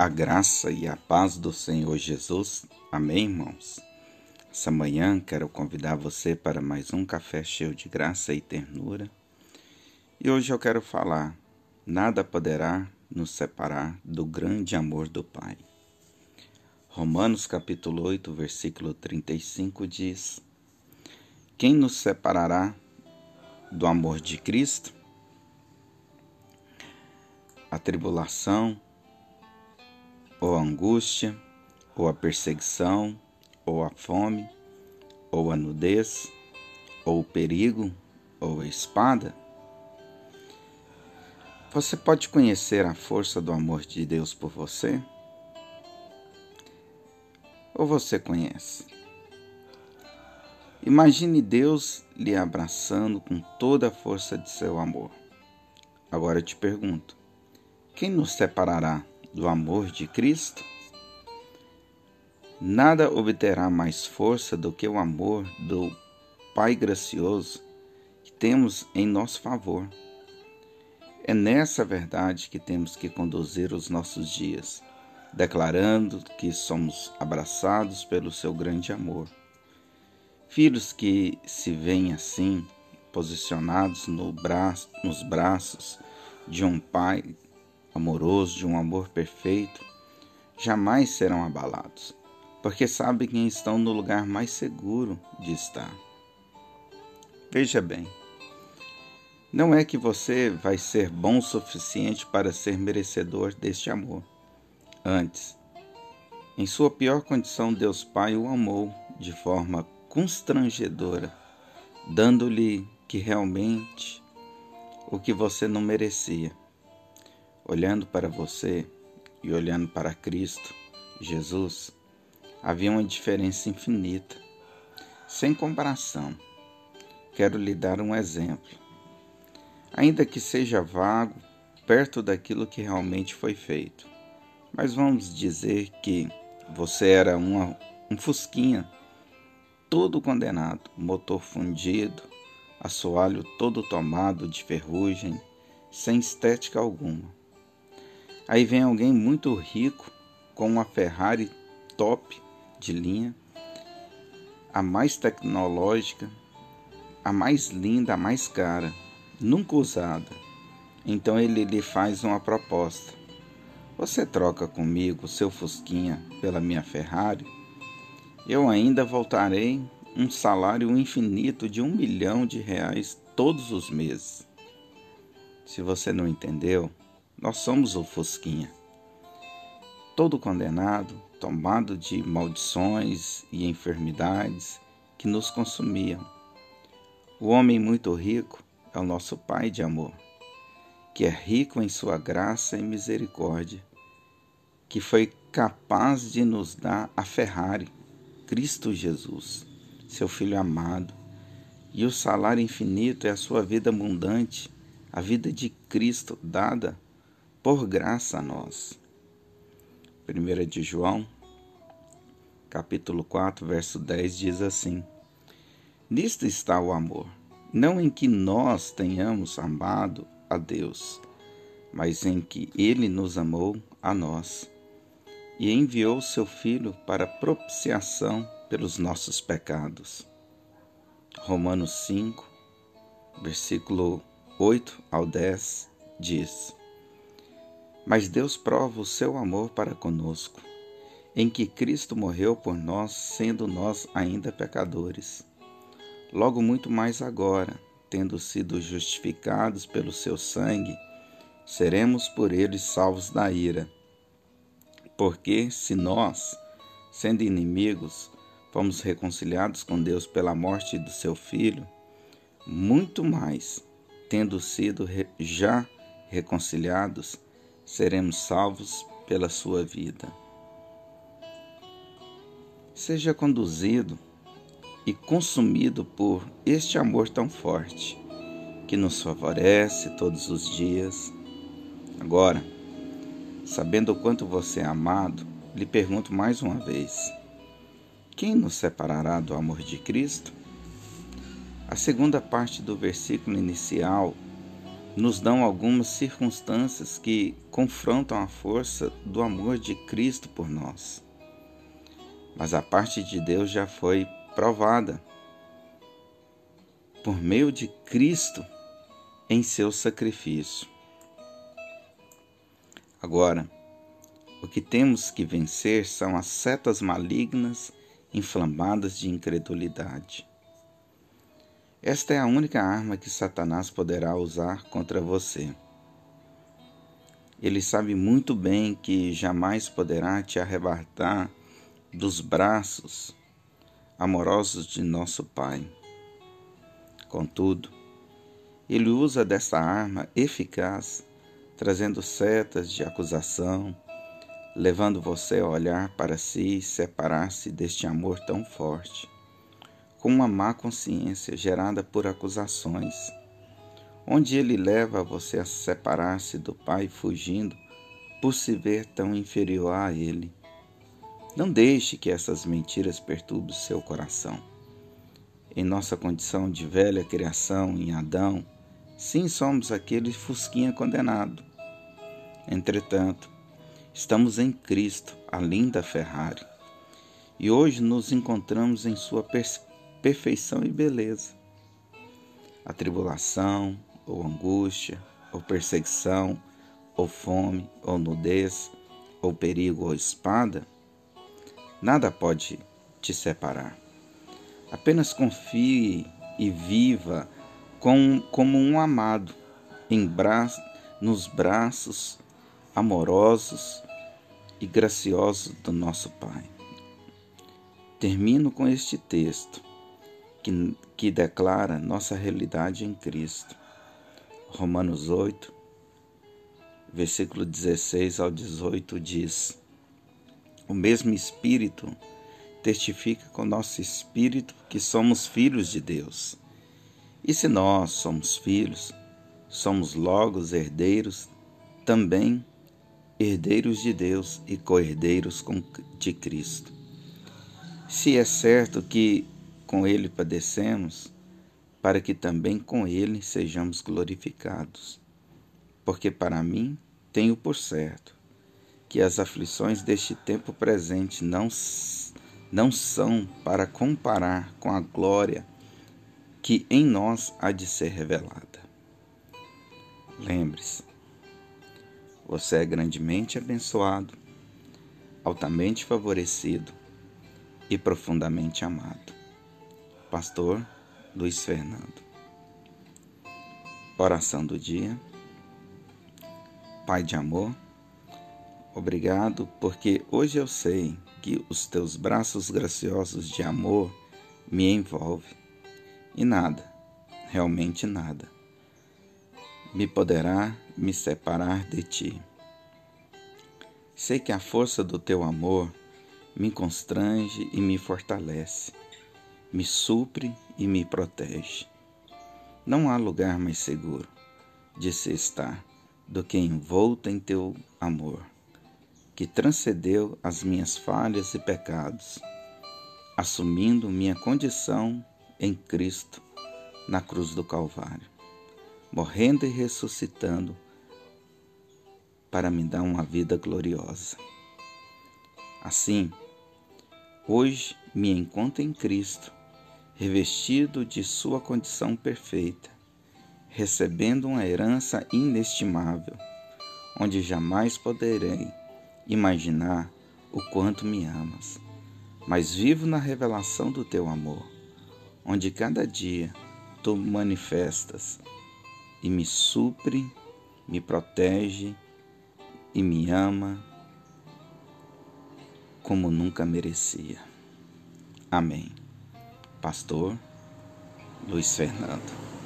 A graça e a paz do Senhor Jesus. Amém, irmãos? Essa manhã quero convidar você para mais um café cheio de graça e ternura. E hoje eu quero falar: nada poderá nos separar do grande amor do Pai. Romanos capítulo 8, versículo 35 diz: Quem nos separará do amor de Cristo? A tribulação, ou a angústia, ou a perseguição, ou a fome, ou a nudez, ou o perigo, ou a espada? Você pode conhecer a força do amor de Deus por você? Ou você conhece? Imagine Deus lhe abraçando com toda a força de seu amor. Agora eu te pergunto: quem nos separará do amor de Cristo, nada obterá mais força do que o amor do Pai gracioso que temos em nosso favor. É nessa verdade que temos que conduzir os nossos dias, declarando que somos abraçados pelo seu grande amor. Filhos que se veem assim, posicionados no braço, nos braços de um Pai amoroso, de um amor perfeito, jamais serão abalados, porque sabem quem estão no lugar mais seguro de estar. Veja bem, não é que você vai ser bom o suficiente para ser merecedor deste amor. Antes, em sua pior condição, Deus Pai o amou de forma constrangedora, dando-lhe que realmente o que você não merecia olhando para você e olhando para Cristo, Jesus, havia uma diferença infinita, sem comparação. Quero lhe dar um exemplo. Ainda que seja vago, perto daquilo que realmente foi feito. Mas vamos dizer que você era uma, um fusquinha, todo condenado, motor fundido, assoalho todo tomado de ferrugem, sem estética alguma. Aí vem alguém muito rico com uma Ferrari top de linha, a mais tecnológica, a mais linda, a mais cara, nunca usada. Então ele lhe faz uma proposta. Você troca comigo seu Fusquinha pela minha Ferrari? Eu ainda voltarei um salário infinito de um milhão de reais todos os meses. Se você não entendeu, nós somos o Fosquinha. Todo condenado, tomado de maldições e enfermidades que nos consumiam. O homem muito rico é o nosso Pai de amor, que é rico em sua graça e misericórdia, que foi capaz de nos dar a Ferrari, Cristo Jesus, seu Filho amado, e o salário infinito é a sua vida abundante, a vida de Cristo dada por graça a nós. 1 de João, capítulo 4, verso 10 diz assim: Nisto está o amor, não em que nós tenhamos amado a Deus, mas em que ele nos amou a nós e enviou seu filho para propiciação pelos nossos pecados. Romanos 5, versículo 8 ao 10 diz: mas Deus prova o seu amor para conosco, em que Cristo morreu por nós, sendo nós ainda pecadores. Logo muito mais agora, tendo sido justificados pelo seu sangue, seremos por ele salvos da ira. Porque se nós, sendo inimigos, fomos reconciliados com Deus pela morte do seu filho, muito mais, tendo sido já reconciliados, seremos salvos pela sua vida. Seja conduzido e consumido por este amor tão forte que nos favorece todos os dias. Agora, sabendo o quanto você é amado, lhe pergunto mais uma vez: quem nos separará do amor de Cristo? A segunda parte do versículo inicial nos dão algumas circunstâncias que confrontam a força do amor de Cristo por nós. Mas a parte de Deus já foi provada por meio de Cristo em seu sacrifício. Agora, o que temos que vencer são as setas malignas inflamadas de incredulidade. Esta é a única arma que Satanás poderá usar contra você. Ele sabe muito bem que jamais poderá te arrebatar dos braços amorosos de nosso Pai. Contudo, ele usa dessa arma eficaz, trazendo setas de acusação, levando você a olhar para si e separar-se deste amor tão forte com uma má consciência gerada por acusações, onde ele leva você a separar-se do Pai fugindo por se ver tão inferior a ele. Não deixe que essas mentiras perturbem seu coração. Em nossa condição de velha criação em Adão, sim somos aquele fusquinha condenado. Entretanto, estamos em Cristo, a linda Ferrari, e hoje nos encontramos em sua perspectiva perfeição e beleza. A tribulação, ou angústia, ou perseguição, ou fome, ou nudez, ou perigo, ou espada, nada pode te separar. Apenas confie e viva com, como um amado em bra nos braços amorosos e graciosos do nosso Pai. Termino com este texto que, que declara nossa realidade em Cristo. Romanos 8, versículo 16 ao 18 diz: O mesmo Espírito testifica com nosso espírito que somos filhos de Deus. E se nós somos filhos, somos logo herdeiros, também herdeiros de Deus e co-herdeiros de Cristo. Se é certo que com ele padecemos, para que também com ele sejamos glorificados. Porque para mim tenho por certo que as aflições deste tempo presente não, não são para comparar com a glória que em nós há de ser revelada. Lembre-se, você é grandemente abençoado, altamente favorecido e profundamente amado. Pastor Luiz Fernando. Oração do dia. Pai de amor, obrigado porque hoje eu sei que os teus braços graciosos de amor me envolvem e nada, realmente nada, me poderá me separar de ti. Sei que a força do teu amor me constrange e me fortalece me supre e me protege. Não há lugar mais seguro de se estar do que envolto em teu amor, que transcendeu as minhas falhas e pecados, assumindo minha condição em Cristo na cruz do Calvário, morrendo e ressuscitando para me dar uma vida gloriosa. Assim, hoje me encontro em Cristo revestido de sua condição perfeita, recebendo uma herança inestimável, onde jamais poderei imaginar o quanto me amas, mas vivo na revelação do teu amor, onde cada dia tu manifestas e me supre, me protege e me ama como nunca merecia. Amém. Pastor Luiz Fernando.